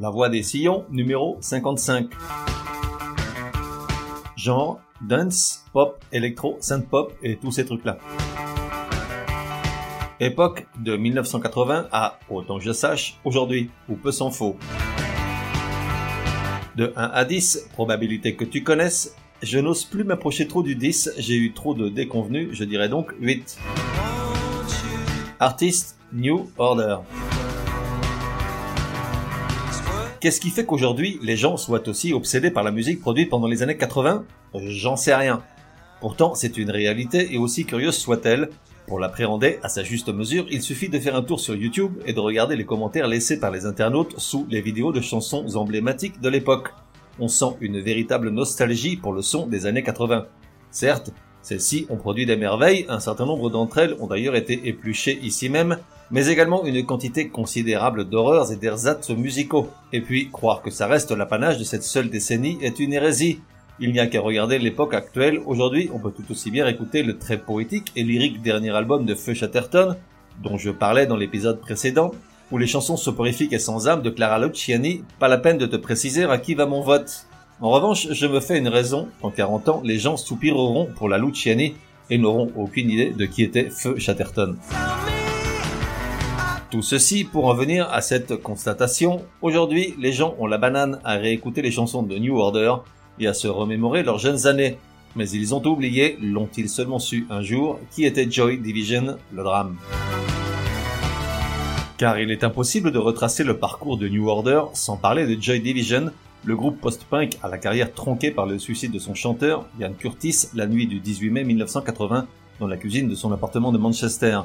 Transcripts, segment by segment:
La voix des sillons, numéro 55. Genre, dance, pop, électro, synth pop et tous ces trucs-là. Époque de 1980 à, autant que je sache, aujourd'hui, ou peu s'en faut. De 1 à 10, probabilité que tu connaisses, je n'ose plus m'approcher trop du 10, j'ai eu trop de déconvenus, je dirais donc 8. Artiste, New Order. Qu'est-ce qui fait qu'aujourd'hui les gens soient aussi obsédés par la musique produite pendant les années 80 J'en sais rien. Pourtant, c'est une réalité et aussi curieuse soit-elle, pour l'appréhender à sa juste mesure, il suffit de faire un tour sur YouTube et de regarder les commentaires laissés par les internautes sous les vidéos de chansons emblématiques de l'époque. On sent une véritable nostalgie pour le son des années 80. Certes, celles-ci ont produit des merveilles, un certain nombre d'entre elles ont d'ailleurs été épluchées ici même, mais également une quantité considérable d'horreurs et d'ersatz musicaux. Et puis, croire que ça reste l'apanage de cette seule décennie est une hérésie. Il n'y a qu'à regarder l'époque actuelle, aujourd'hui on peut tout aussi bien écouter le très poétique et lyrique dernier album de Feu Chatterton, dont je parlais dans l'épisode précédent, ou les chansons soporifiques et sans âme de Clara Luciani, pas la peine de te préciser à qui va mon vote. En revanche, je me fais une raison, en 40 ans, les gens soupireront pour la Luciani et n'auront aucune idée de qui était Feu Chatterton. Tout ceci pour en venir à cette constatation. Aujourd'hui, les gens ont la banane à réécouter les chansons de New Order et à se remémorer leurs jeunes années. Mais ils ont oublié, l'ont-ils seulement su un jour, qui était Joy Division, le drame. Car il est impossible de retracer le parcours de New Order sans parler de Joy Division, le groupe post-punk à la carrière tronquée par le suicide de son chanteur, Ian Curtis, la nuit du 18 mai 1980, dans la cuisine de son appartement de Manchester.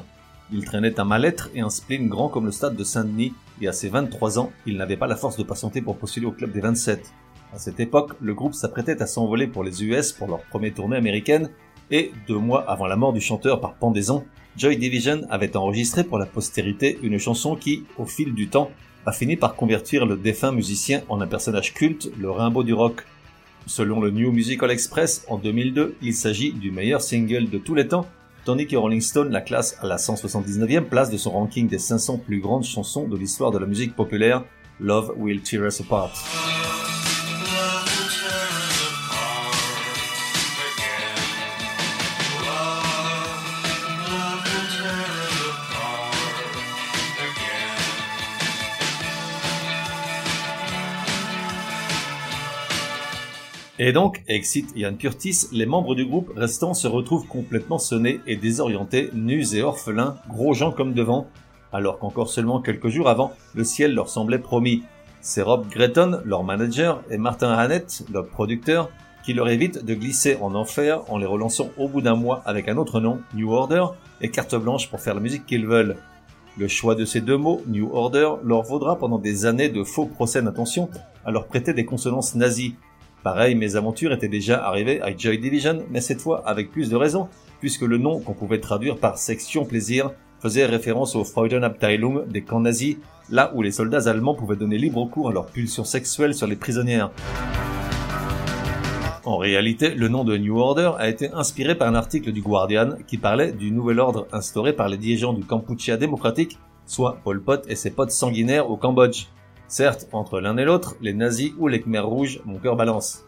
Il traînait un mal-être et un spleen grand comme le stade de Saint-Denis, et à ses 23 ans, il n'avait pas la force de patienter pour postuler au club des 27. À cette époque, le groupe s'apprêtait à s'envoler pour les US pour leur première tournée américaine, et deux mois avant la mort du chanteur par pendaison, Joy Division avait enregistré pour la postérité une chanson qui, au fil du temps, a fini par convertir le défunt musicien en un personnage culte, le Rimbaud du rock. Selon le New Musical Express, en 2002, il s'agit du meilleur single de tous les temps tandis que Rolling Stone la classe à la 179e place de son ranking des 500 plus grandes chansons de l'histoire de la musique populaire, Love Will Tear Us Apart. Et donc, excite Ian Curtis, les membres du groupe restant se retrouvent complètement sonnés et désorientés, nus et orphelins, gros gens comme devant, alors qu'encore seulement quelques jours avant, le ciel leur semblait promis. C'est Rob Gretton, leur manager, et Martin Hannett, leur producteur, qui leur évite de glisser en enfer en les relançant au bout d'un mois avec un autre nom, New Order, et carte blanche pour faire la musique qu'ils veulent. Le choix de ces deux mots, New Order, leur vaudra pendant des années de faux procès d'intention à leur prêter des consonances nazies, Pareil, mes aventures étaient déjà arrivées à Joy Division, mais cette fois avec plus de raison, puisque le nom qu'on pouvait traduire par section plaisir faisait référence au Freudenabteilung des camps nazis, là où les soldats allemands pouvaient donner libre cours à leurs pulsions sexuelles sur les prisonnières. En réalité, le nom de New Order a été inspiré par un article du Guardian qui parlait du nouvel ordre instauré par les dirigeants du Kampuchea démocratique, soit Pol Pot et ses potes sanguinaires au Cambodge. Certes, entre l'un et l'autre, les nazis ou les Khmers rouges, mon cœur balance.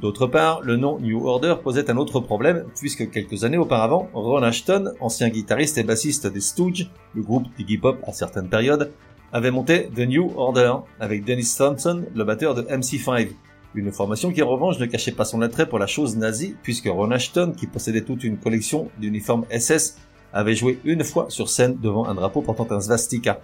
D'autre part, le nom New Order posait un autre problème, puisque quelques années auparavant, Ron Ashton, ancien guitariste et bassiste des Stooges, le groupe Iggy Pop à certaines périodes, avait monté The New Order, avec Dennis Thompson, le batteur de MC5. Une formation qui en revanche ne cachait pas son attrait pour la chose nazie, puisque Ron Ashton, qui possédait toute une collection d'uniformes SS, avait joué une fois sur scène devant un drapeau portant un svastika.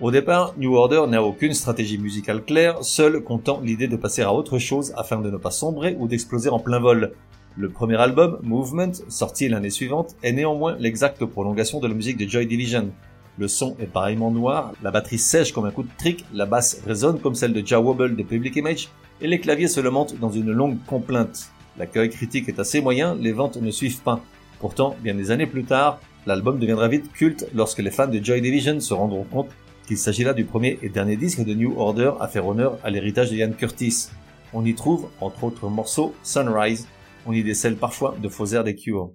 Au départ, New Order n'a aucune stratégie musicale claire, seul comptant l'idée de passer à autre chose afin de ne pas sombrer ou d'exploser en plein vol. Le premier album, Movement, sorti l'année suivante, est néanmoins l'exacte prolongation de la musique de Joy Division. Le son est pareillement noir, la batterie sèche comme un coup de trick, la basse résonne comme celle de Ja Wobble de Public Image, et les claviers se lamentent dans une longue complainte. L'accueil critique est assez moyen, les ventes ne suivent pas. Pourtant, bien des années plus tard, l'album deviendra vite culte lorsque les fans de Joy Division se rendront compte qu'il s'agit là du premier et dernier disque de New Order à faire honneur à l'héritage de Ian Curtis. On y trouve, entre autres morceaux, Sunrise, on y décèle parfois de faux airs des Cure.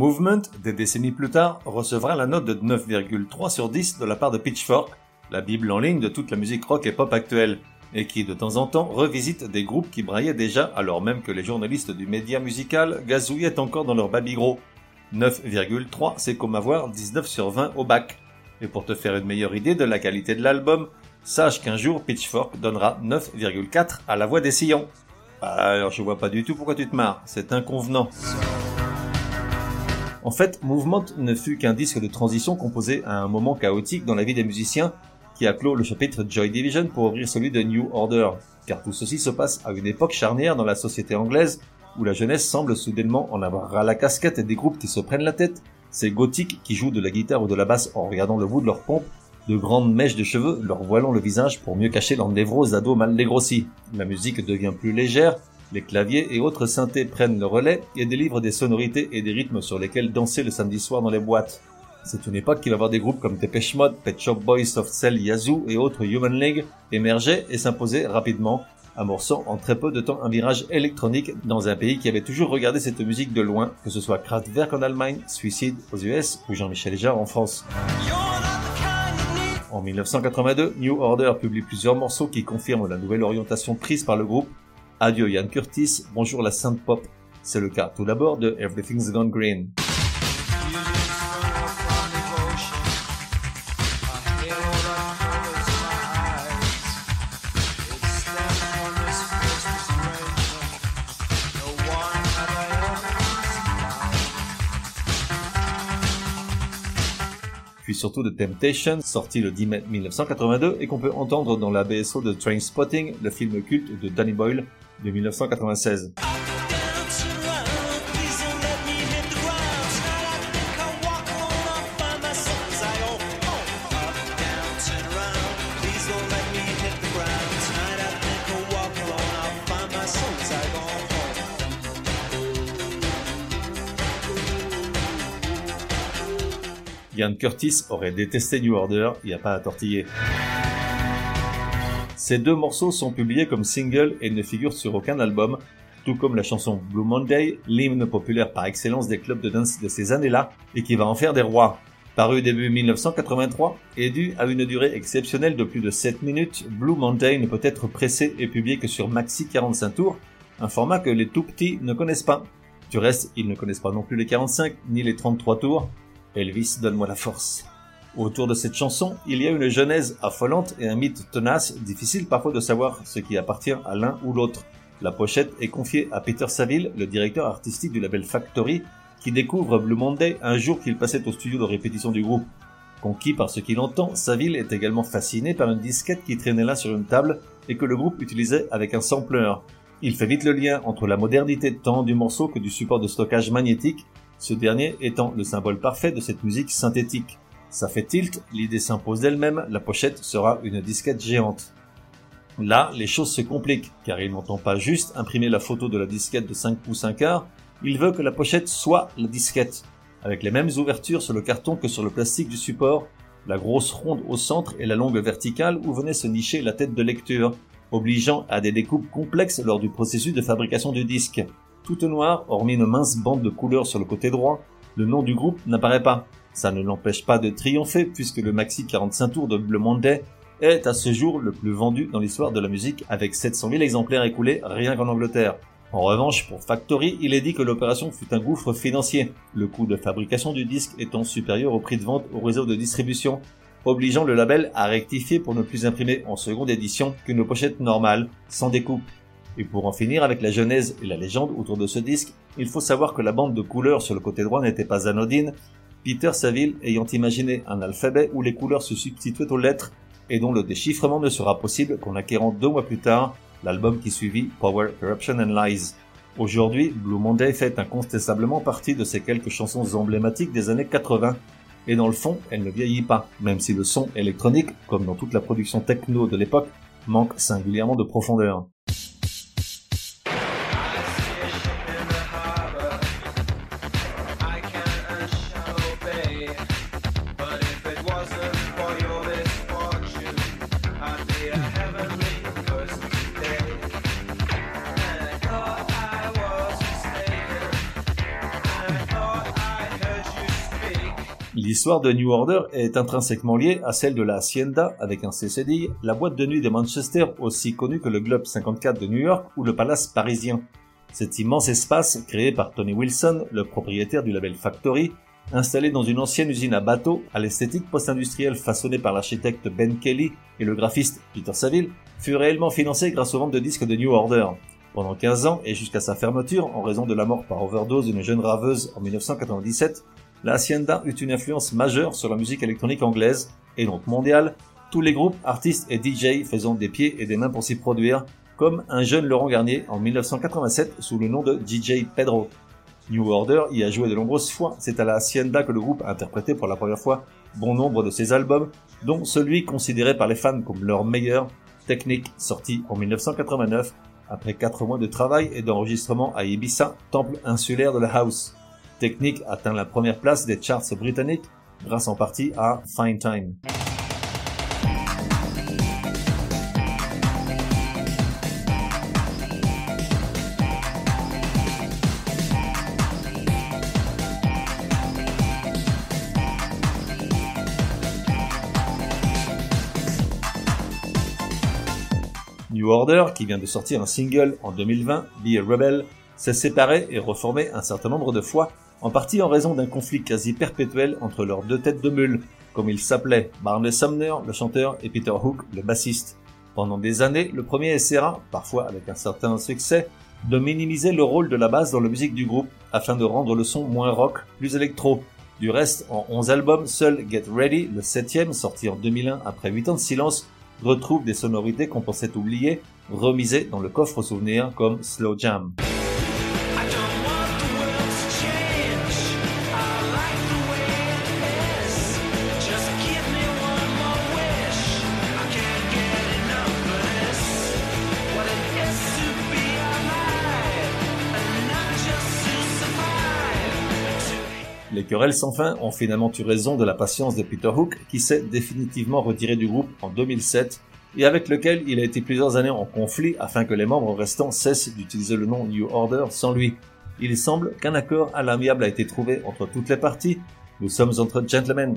Movement, des décennies plus tard, recevra la note de 9,3 sur 10 de la part de Pitchfork, la bible en ligne de toute la musique rock et pop actuelle, et qui de temps en temps revisite des groupes qui braillaient déjà alors même que les journalistes du média musical gazouillaient encore dans leur babygros. 9,3 c'est comme avoir 19 sur 20 au bac. Et pour te faire une meilleure idée de la qualité de l'album, sache qu'un jour Pitchfork donnera 9,4 à la voix des sillons. Alors je vois pas du tout pourquoi tu te marres, c'est inconvenant. En fait, Movement ne fut qu'un disque de transition composé à un moment chaotique dans la vie des musiciens qui a clos le chapitre Joy Division pour ouvrir celui de New Order, car tout ceci se passe à une époque charnière dans la société anglaise où la jeunesse semble soudainement en avoir ras la casquette et des groupes qui se prennent la tête, ces gothiques qui jouent de la guitare ou de la basse en regardant le bout de leur pompe, de grandes mèches de cheveux leur voilant le visage pour mieux cacher leur névrose d'ado mal dégrossi. La musique devient plus légère, les claviers et autres synthés prennent le relais et délivrent des sonorités et des rythmes sur lesquels danser le samedi soir dans les boîtes. C'est une époque qui va voir des groupes comme Depeche Mode, Pet Shop Boys, Soft Cell, Yazoo et autres Human League émerger et s'imposer rapidement, amorçant en très peu de temps un virage électronique dans un pays qui avait toujours regardé cette musique de loin, que ce soit Kraftwerk en Allemagne, Suicide aux US ou Jean-Michel Jarre en France. En 1982, New Order publie plusieurs morceaux qui confirment la nouvelle orientation prise par le groupe Adieu Ian Curtis, bonjour la synth pop. C'est le cas tout d'abord de Everything's Gone Green. puis surtout de Temptation, sorti le 10 mai 1982 et qu'on peut entendre dans la BSO de Trainspotting, le film culte de Danny Boyle de 1996. Ian Curtis aurait détesté New Order, il n'y a pas à tortiller. Ces deux morceaux sont publiés comme singles et ne figurent sur aucun album, tout comme la chanson Blue Monday, l'hymne populaire par excellence des clubs de danse de ces années-là, et qui va en faire des rois. Paru début 1983 et dû à une durée exceptionnelle de plus de 7 minutes, Blue Monday ne peut être pressé et publié que sur maxi 45 tours, un format que les tout petits ne connaissent pas. Du reste, ils ne connaissent pas non plus les 45 ni les 33 tours. Elvis, donne-moi la force. Autour de cette chanson, il y a une genèse affolante et un mythe tenace, difficile parfois de savoir ce qui appartient à l'un ou l'autre. La pochette est confiée à Peter Saville, le directeur artistique du label Factory, qui découvre Blue Monday un jour qu'il passait au studio de répétition du groupe. Conquis par ce qu'il entend, Saville est également fasciné par une disquette qui traînait là sur une table et que le groupe utilisait avec un sampler. Il fait vite le lien entre la modernité tant du morceau que du support de stockage magnétique, ce dernier étant le symbole parfait de cette musique synthétique. Ça fait tilt, l'idée s'impose d'elle-même, la pochette sera une disquette géante. Là, les choses se compliquent, car il n'entend pas juste imprimer la photo de la disquette de 5 pouces 1 quart, il veut que la pochette soit la disquette, avec les mêmes ouvertures sur le carton que sur le plastique du support, la grosse ronde au centre et la longue verticale où venait se nicher la tête de lecture, obligeant à des découpes complexes lors du processus de fabrication du disque. Toute noire, hormis une mince bande de couleur sur le côté droit, le nom du groupe n'apparaît pas. Ça ne l'empêche pas de triompher puisque le maxi 45 tours de Blue Monday est à ce jour le plus vendu dans l'histoire de la musique avec 700 000 exemplaires écoulés rien qu'en Angleterre. En revanche, pour Factory, il est dit que l'opération fut un gouffre financier, le coût de fabrication du disque étant supérieur au prix de vente au réseau de distribution. obligeant le label à rectifier pour ne plus imprimer en seconde édition qu'une pochette normale, sans découpe. Et pour en finir avec la genèse et la légende autour de ce disque, il faut savoir que la bande de couleurs sur le côté droit n'était pas anodine, Peter Saville ayant imaginé un alphabet où les couleurs se substituaient aux lettres et dont le déchiffrement ne sera possible qu'en acquérant deux mois plus tard l'album qui suivit Power, Corruption and Lies. Aujourd'hui, Blue Monday fait incontestablement partie de ces quelques chansons emblématiques des années 80 et dans le fond, elle ne vieillit pas, même si le son électronique, comme dans toute la production techno de l'époque, manque singulièrement de profondeur. L'histoire de New Order est intrinsèquement liée à celle de la Hacienda avec un CCD, la boîte de nuit de Manchester aussi connue que le Globe 54 de New York ou le Palace parisien. Cet immense espace, créé par Tony Wilson, le propriétaire du label Factory, installé dans une ancienne usine à bateaux à l'esthétique post-industrielle façonnée par l'architecte Ben Kelly et le graphiste Peter Saville, fut réellement financé grâce aux ventes de disques de New Order. Pendant 15 ans et jusqu'à sa fermeture en raison de la mort par overdose d'une jeune raveuse en 1997, la Hacienda eut une influence majeure sur la musique électronique anglaise, et donc mondiale, tous les groupes, artistes et DJ faisant des pieds et des mains pour s'y produire, comme un jeune Laurent Garnier en 1987 sous le nom de DJ Pedro. New Order y a joué de nombreuses fois, c'est à la Hacienda que le groupe a interprété pour la première fois bon nombre de ses albums, dont celui considéré par les fans comme leur meilleur, Technique, sorti en 1989, après 4 mois de travail et d'enregistrement à Ibiza, temple insulaire de la house. Technique atteint la première place des charts britanniques grâce en partie à Fine Time. New Order, qui vient de sortir un single en 2020, Be a Rebel, s'est séparé et reformé un certain nombre de fois en partie en raison d'un conflit quasi perpétuel entre leurs deux têtes de mule, comme ils s'appelaient Barney Sumner, le chanteur, et Peter Hook, le bassiste. Pendant des années, le premier essaiera, parfois avec un certain succès, de minimiser le rôle de la basse dans la musique du groupe, afin de rendre le son moins rock, plus électro. Du reste, en 11 albums, seul Get Ready, le septième, sorti en 2001 après 8 ans de silence, retrouve des sonorités qu'on pensait oublier, remisées dans le coffre souvenir comme Slow Jam. Les querelles sans fin ont finalement eu raison de la patience de Peter Hook, qui s'est définitivement retiré du groupe en 2007 et avec lequel il a été plusieurs années en conflit afin que les membres restants cessent d'utiliser le nom New Order sans lui. Il semble qu'un accord à l'amiable a été trouvé entre toutes les parties. Nous sommes entre gentlemen.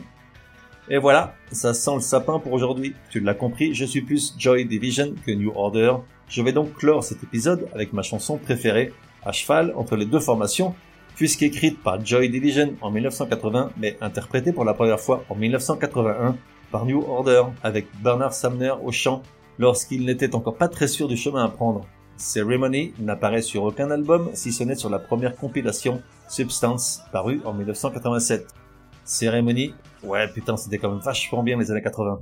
Et voilà, ça sent le sapin pour aujourd'hui. Tu l'as compris, je suis plus Joy Division que New Order. Je vais donc clore cet épisode avec ma chanson préférée, à cheval entre les deux formations, puisqu'écrite par Joy Division en 1980, mais interprétée pour la première fois en 1981 par New Order avec Bernard Sumner au chant lorsqu'il n'était encore pas très sûr du chemin à prendre. Ceremony n'apparaît sur aucun album si ce n'est sur la première compilation Substance parue en 1987. Ceremony, ouais putain c'était quand même vachement bien les années 80.